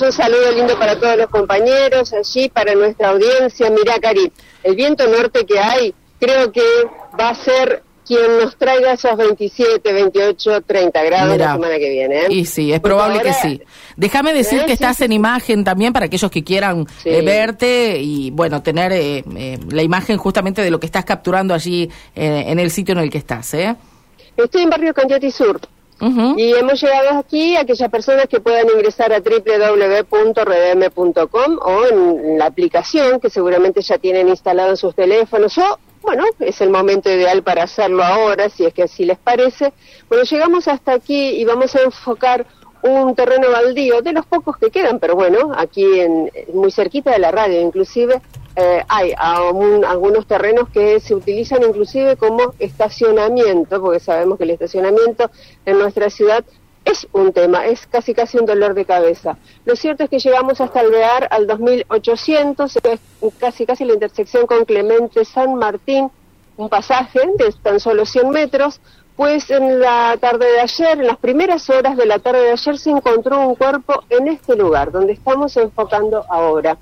Un saludo lindo para todos los compañeros allí, para nuestra audiencia. Mirá, Cari, el viento norte que hay, creo que va a ser quien nos traiga esos 27, 28, 30 grados la semana que viene. ¿eh? Y sí, es probable que sí. Déjame decir ¿Eh? que estás en imagen también para aquellos que quieran eh, verte y, bueno, tener la imagen justamente de lo que estás capturando allí en el sitio en el que estás. ¿eh? Estoy en Barrio Candioti Sur. Y hemos llegado aquí a aquellas personas que puedan ingresar a www.redm.com o en la aplicación que seguramente ya tienen instalado en sus teléfonos o bueno, es el momento ideal para hacerlo ahora, si es que así les parece. Bueno, llegamos hasta aquí y vamos a enfocar un terreno baldío, de los pocos que quedan, pero bueno, aquí en, muy cerquita de la radio inclusive, eh, hay algunos terrenos que se utilizan inclusive como estacionamiento, porque sabemos que el estacionamiento en nuestra ciudad es un tema, es casi casi un dolor de cabeza. Lo cierto es que llegamos hasta alvear al 2800, es casi casi la intersección con Clemente San Martín, un pasaje de tan solo 100 metros, pues en la tarde de ayer, en las primeras horas de la tarde de ayer, se encontró un cuerpo en este lugar, donde estamos enfocando ahora.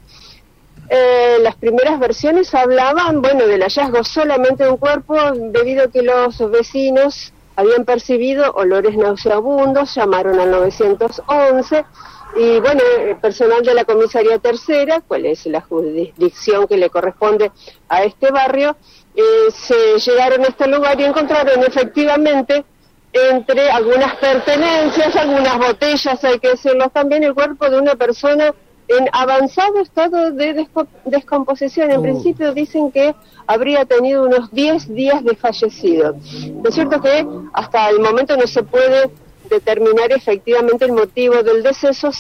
Eh, las primeras versiones hablaban, bueno, del hallazgo solamente de un cuerpo, debido a que los vecinos habían percibido olores nauseabundos, llamaron al 911 y bueno, el personal de la comisaría tercera, cuál es la jurisdicción que le corresponde a este barrio, eh, se llegaron a este lugar y encontraron efectivamente entre algunas pertenencias, algunas botellas, hay que decirlo también, el cuerpo de una persona en avanzado estado de descomposición. En uh. principio dicen que habría tenido unos 10 días de fallecido. Es cierto que hasta el momento no se puede determinar efectivamente el motivo del deceso.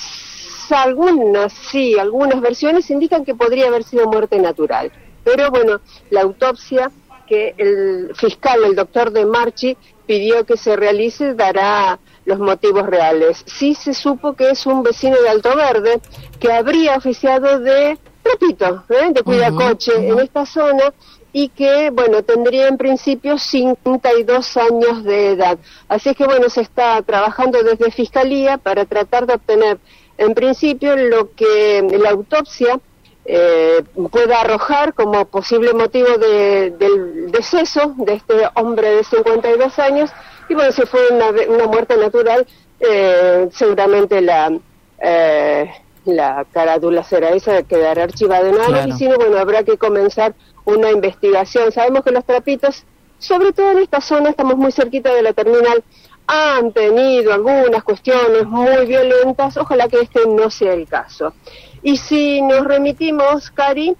Algunas, sí, algunas versiones indican que podría haber sido muerte natural. Pero bueno, la autopsia que el fiscal, el doctor de Marchi, pidió que se realice dará los motivos reales. Sí se supo que es un vecino de Alto Verde que habría oficiado de, repito, ¿eh? de cuidacoche en esta zona y que, bueno, tendría en principio 52 años de edad. Así que, bueno, se está trabajando desde Fiscalía para tratar de obtener, en principio, lo que la autopsia eh, pueda arrojar como posible motivo del deceso de este hombre de 52 años. Y bueno, si fue una, muerte natural, eh, seguramente la, eh, la carátula será esa, quedará archivada en algo, y si no, bueno, habrá que comenzar una investigación. Sabemos que los trapitos, sobre todo en esta zona, estamos muy cerquita de la terminal, han tenido algunas cuestiones muy violentas, ojalá que este no sea el caso. Y si nos remitimos, Cari,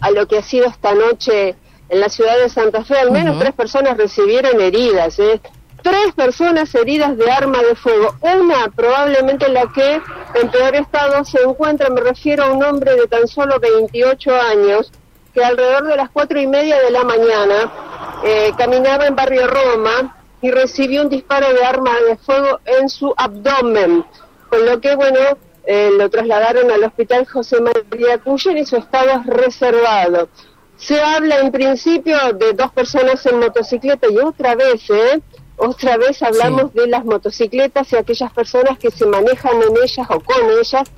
a lo que ha sido esta noche en la ciudad de Santa Fe, al menos tres personas recibieron heridas, ¿eh? tres personas heridas de arma de fuego, una probablemente la que en peor estado se encuentra, me refiero a un hombre de tan solo 28 años, que alrededor de las cuatro y media de la mañana eh, caminaba en Barrio Roma y recibió un disparo de arma de fuego en su abdomen, con lo que, bueno, eh, lo trasladaron al hospital José María Cuyen y su estado es reservado. Se habla en principio de dos personas en motocicleta y otra vez, ¿eh? Otra vez hablamos de las motocicletas y aquellas personas que se manejan en ellas o con ellas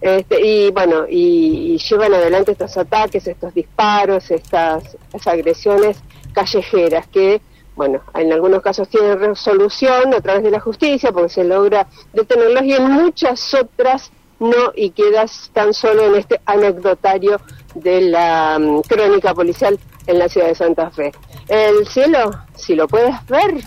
este, y bueno, y, llevan adelante estos ataques, estos disparos, estas, estas agresiones callejeras que bueno, en algunos casos tienen resolución a través de la justicia porque se logra detenerlos y en muchas otras no y quedas tan solo en este anecdotario de la mm, crónica policial en la ciudad de Santa Fe. El cielo, si lo puedes ver,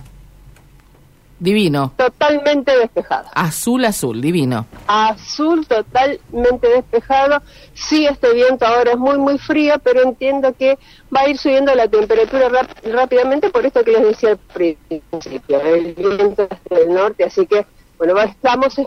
Divino. Totalmente despejado. Azul, azul, divino. Azul, totalmente despejado. Sí, este viento ahora es muy, muy frío, pero entiendo que va a ir subiendo la temperatura rápidamente por esto que les decía al principio. El viento es del norte, así que, bueno, estamos